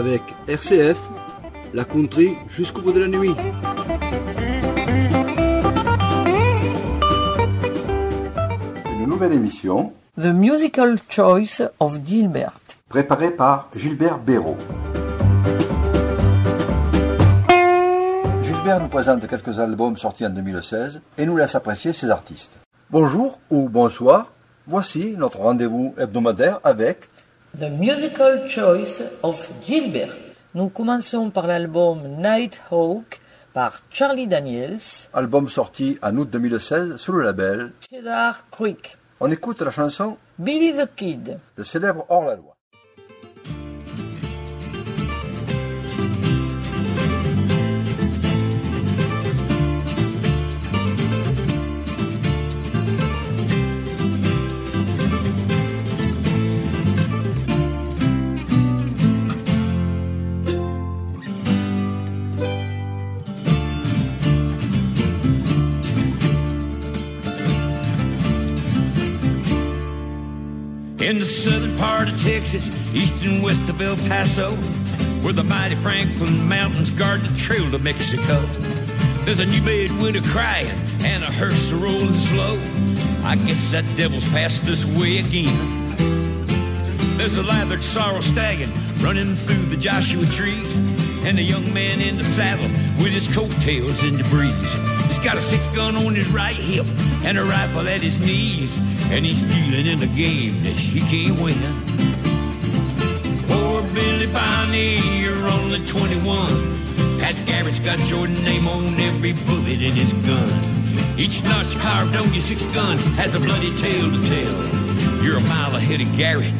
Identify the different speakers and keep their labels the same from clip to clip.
Speaker 1: avec RCF, la country jusqu'au bout de la nuit. Une nouvelle émission
Speaker 2: The Musical Choice of Gilbert.
Speaker 1: préparée par Gilbert Béraud. Gilbert nous présente quelques albums sortis en 2016 et nous laisse apprécier ses artistes. Bonjour ou bonsoir, voici notre rendez-vous hebdomadaire avec
Speaker 2: The Musical Choice of Gilbert. Nous commençons par l'album Nighthawk par Charlie Daniels,
Speaker 1: album sorti en août 2016 sous le label.
Speaker 2: Cedar Creek,
Speaker 1: On écoute la chanson
Speaker 2: Billy the Kid,
Speaker 1: Le célèbre hors-la-loi.
Speaker 3: In the southern part of Texas, east and west of El Paso, where the mighty Franklin Mountains guard the trail to Mexico. There's a new bed winter crying and a hearse a rolling slow. I guess that devil's passed this way again. There's a lathered sorrel stallion running through the Joshua trees, and a young man in the saddle with his coattails in the breeze. Got a six gun on his right hip and a rifle at his knees, and he's dealing in a game that he can't win. Poor Billy Bonney, you're only 21. That Garrett's got your name on every bullet in his gun. Each notch carved on your six gun has a bloody tale to tell. You're a mile ahead of Garrett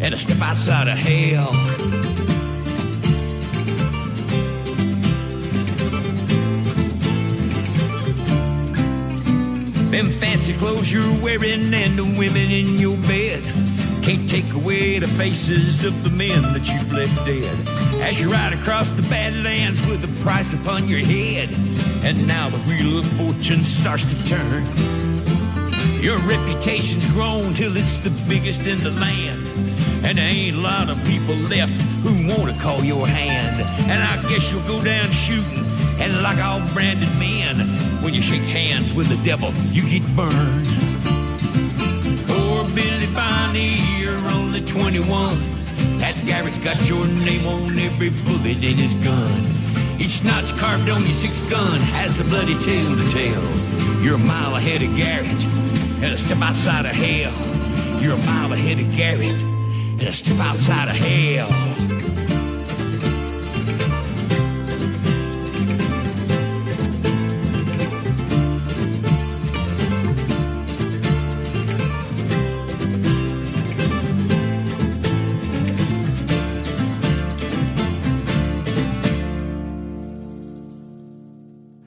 Speaker 3: and a step outside of hell. Them fancy clothes you're wearing and the women in your bed can't take away the faces of the men that you've left dead. As you ride across the Badlands with a price upon your head, and now the wheel of fortune starts to turn. Your reputation's grown till it's the biggest in the land. And there ain't a lot of people left who want to call your hand. And I guess you'll go down shooting. And like all branded men, when you shake hands with the devil, you get burned. Poor Billy Bonney, you're only 21. That Garrett's got your name on every bullet in his gun. Each notch carved on your six gun has a bloody tale to tell. You're a mile ahead of Garrett and a step outside of hell. You're a mile ahead of Garrett and a step outside of hell.
Speaker 2: «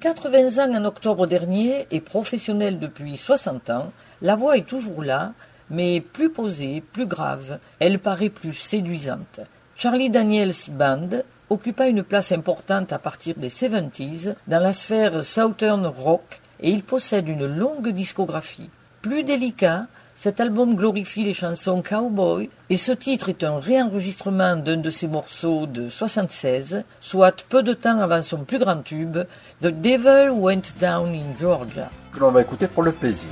Speaker 2: 80 ans en octobre dernier et professionnelle depuis 60 ans, la voix est toujours là, mais plus posée, plus grave, elle paraît plus séduisante. Charlie Daniels Band occupa une place importante à partir des 70s dans la sphère Southern Rock et il possède une longue discographie. Plus délicat, cet album glorifie les chansons cowboy et ce titre est un réenregistrement d'un de ses morceaux de 76, soit peu de temps avant son plus grand tube, The Devil Went Down in Georgia.
Speaker 1: que l'on va écouter pour le plaisir.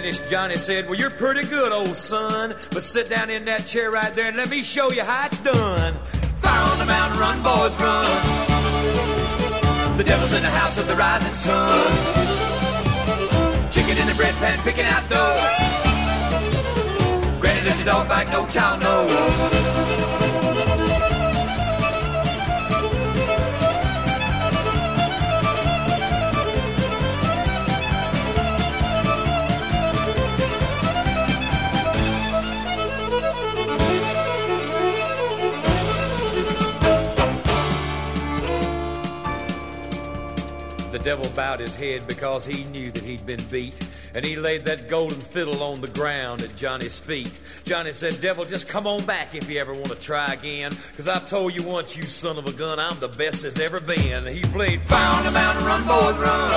Speaker 3: Finished, Johnny said, Well, you're pretty good, old son. But sit down in that chair right there and let me show you how it's done. Fire on the mountain, run, boys, run. The devil's in the house of the rising sun. Chicken in the bread pan, picking out dough. Granny, does your dog bite? No child knows. Devil bowed his head because he knew that he'd been beat. And he laid that golden fiddle on the ground at Johnny's feet. Johnny said, Devil, just come on back if you ever want to try again. Cause I told you once, you son of a gun, I'm the best there's ever been. He played on the Mountain, run, boys, run.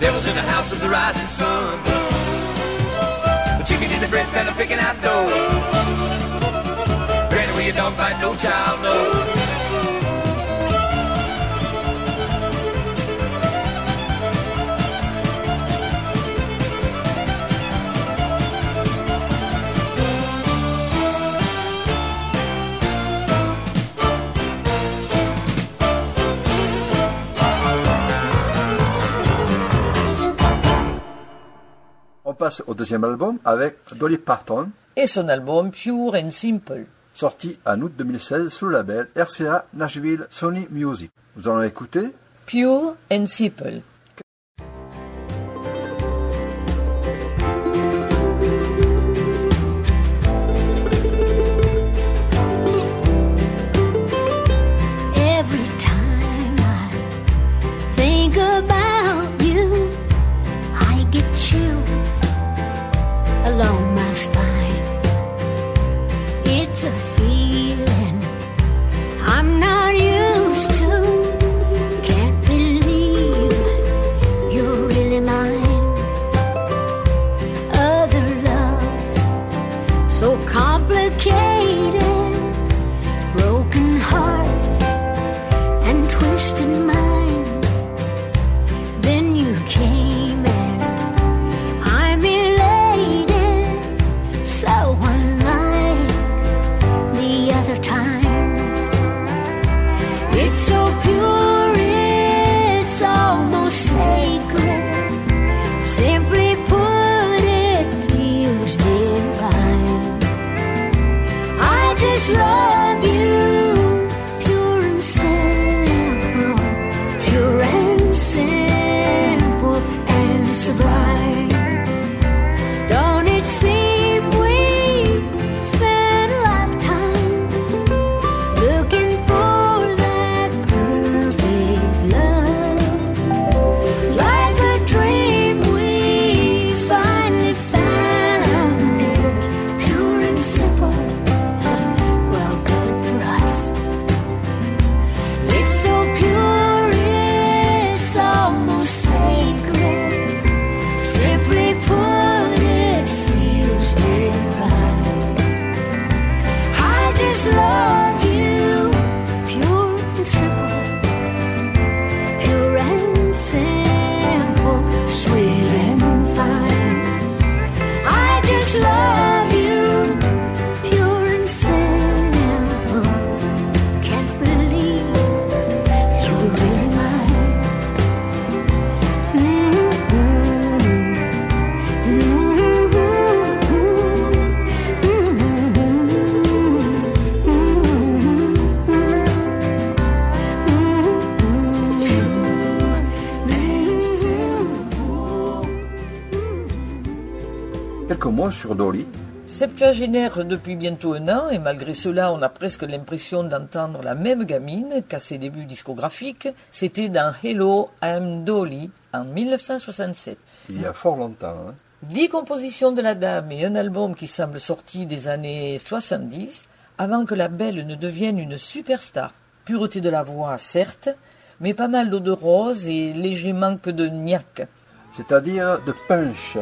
Speaker 3: Devil's in the house of the rising sun. Chicken in the bread pan, picking out dough. Granny, where you don't bite, no child, no.
Speaker 1: Passe au deuxième album avec Dolly Parton,
Speaker 4: Et son album Pure and Simple.
Speaker 1: sorti en août 2016 sous le label RCA Nashville Sony Music. Nous allons écouter
Speaker 4: Pure and Simple.
Speaker 5: Sur Dolly.
Speaker 2: Septuagénaire depuis bientôt un an, et malgré cela, on a presque l'impression d'entendre la même gamine qu'à ses débuts discographiques. C'était dans Hello, I'm Dolly en 1967.
Speaker 5: Il y a fort longtemps. hein.
Speaker 2: Dix compositions de la dame et un album qui semble sorti des années 70 avant que la belle ne devienne une superstar. Pureté de la voix, certes, mais pas mal d'eau de rose et léger manque de niaque.
Speaker 5: C'est-à-dire de punch.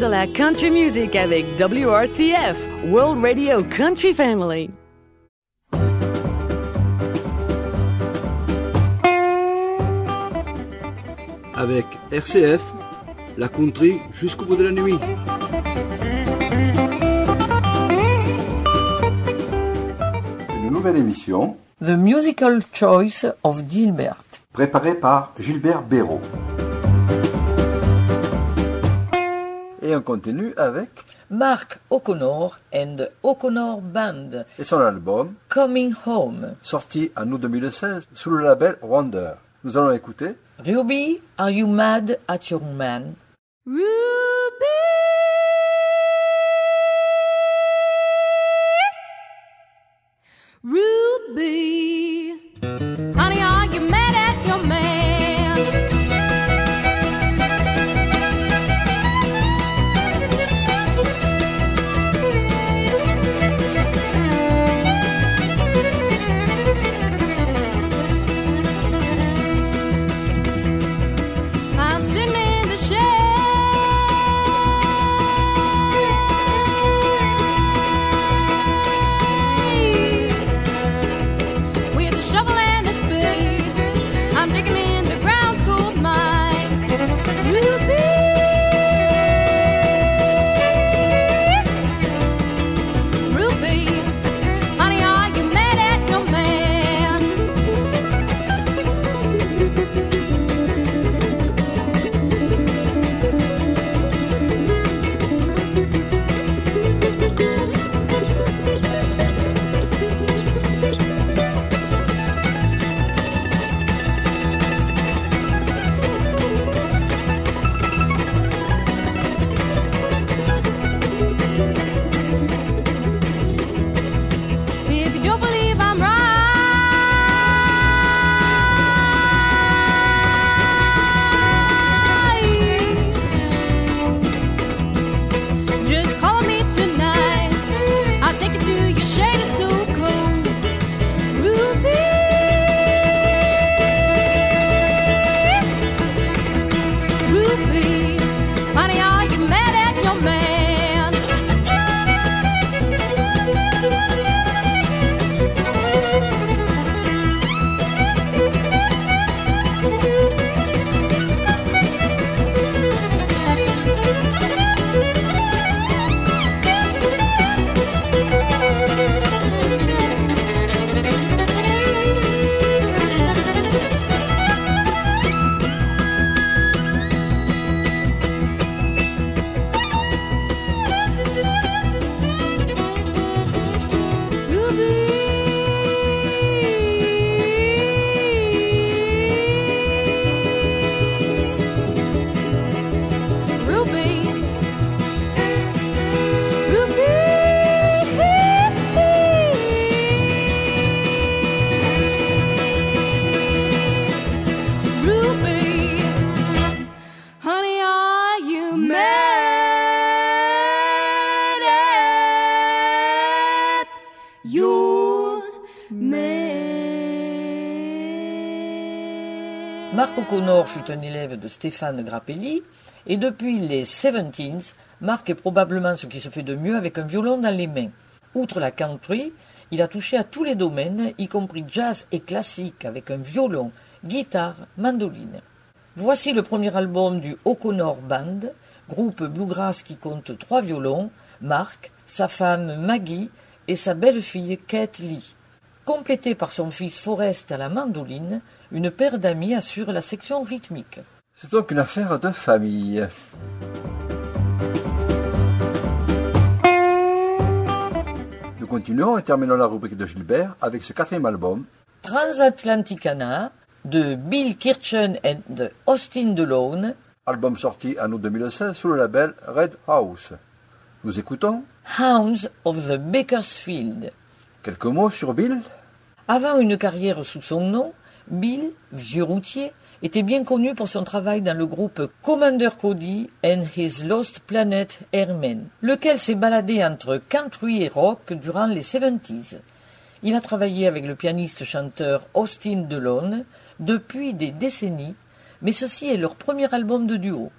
Speaker 6: De la country music avec WRCF, World Radio Country Family.
Speaker 5: Avec RCF, la country jusqu'au bout de la nuit. Une nouvelle émission
Speaker 2: The Musical Choice of Gilbert.
Speaker 5: préparée par Gilbert Béraud. Et on continue avec
Speaker 2: Mark O'Connor and the O'Connor Band,
Speaker 5: et son album
Speaker 2: Coming Home.
Speaker 5: sorti en août 2016 sous le label Wonder. Nous allons écouter
Speaker 2: Ruby, are you mad at your man?
Speaker 7: Ruby, honey, are you mad at your man?
Speaker 2: Marc O'Connor fut un élève de Stéphane Grappelli, et depuis les Seventeens, Marc est probablement ce qui se fait de mieux avec un violon dans les mains. Outre la country, il a touché à tous les domaines, y compris jazz et classique, avec un violon, guitare, mandoline. Voici le premier album du O'Connor Band, groupe bluegrass qui compte trois violons, Marc, sa femme Maggie et sa belle-fille Kate Lee. Complété par son fils Forrest à la mandoline, une paire d'amis assure la section rythmique.
Speaker 5: C'est donc une affaire de famille. Nous continuons et terminons la rubrique de Gilbert avec ce quatrième album,
Speaker 2: Transatlanticana de Bill Kirchen et de Austin DeLone,
Speaker 5: album sorti en août 2016 sous le label Red House. Nous écoutons
Speaker 2: Hounds of the Bakersfield.
Speaker 5: quelques mots sur Bill.
Speaker 2: Avant une carrière sous son nom, Bill, vieux routier, était bien connu pour son travail dans le groupe Commander Cody and His Lost Planet Airmen, lequel s'est baladé entre country et rock durant les 70s. Il a travaillé avec le pianiste-chanteur Austin DeLone depuis des décennies, mais ceci est leur premier album de duo.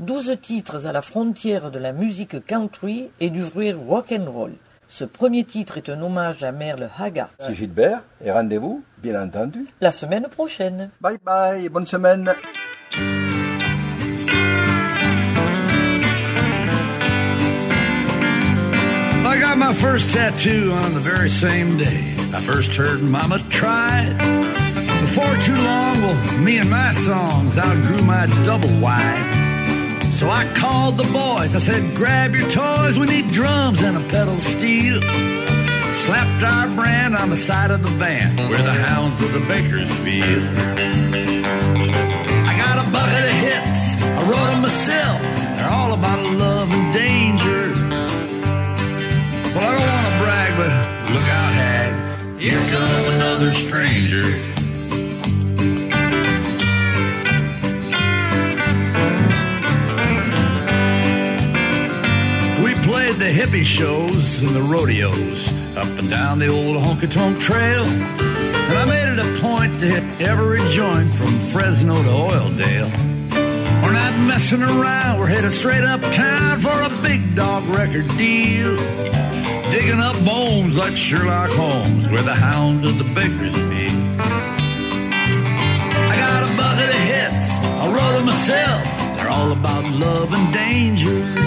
Speaker 2: Douze titres à la frontière de la musique country et du vrai rock roll. Ce premier titre est un hommage à Merle Haggard.
Speaker 5: C'est Gilbert et rendez-vous, bien entendu.
Speaker 2: La semaine prochaine.
Speaker 5: Bye bye, bonne semaine.
Speaker 8: I got my first tattoo on the very same day I first heard Mama try it. Before too long, well, me and my songs outgrew my double wide. So I called the boys. I said, grab your toys. We need drums and a pedal steel. Slapped our brand on the side of the van where the hounds of the Bakersfield. The shows and the rodeos up and down the old honky tonk trail. And I made it a point to hit every joint from Fresno to Oildale. We're not messing around, we're headed straight uptown for a big dog record deal. Digging up bones like Sherlock Holmes, where the hounds of the Bakersfield. I got a bucket of hits, I wrote them myself. They're all about love and danger.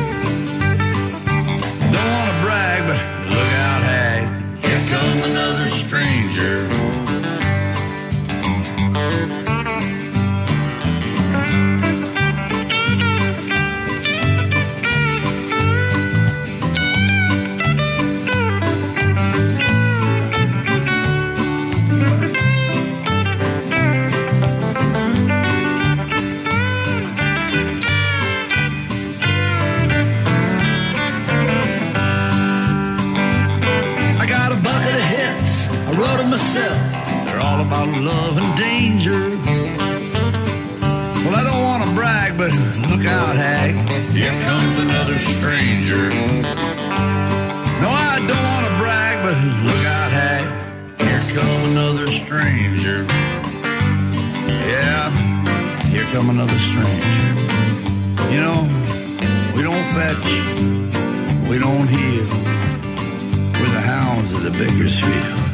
Speaker 8: About love and danger. Well, I don't want to brag, but look out, Hag. Here comes another stranger. No, I don't want to brag, but look out, Hag. Here comes another stranger. Yeah, here come another stranger. You know, we don't fetch, we don't heal. We're the hounds of the Bakersfield.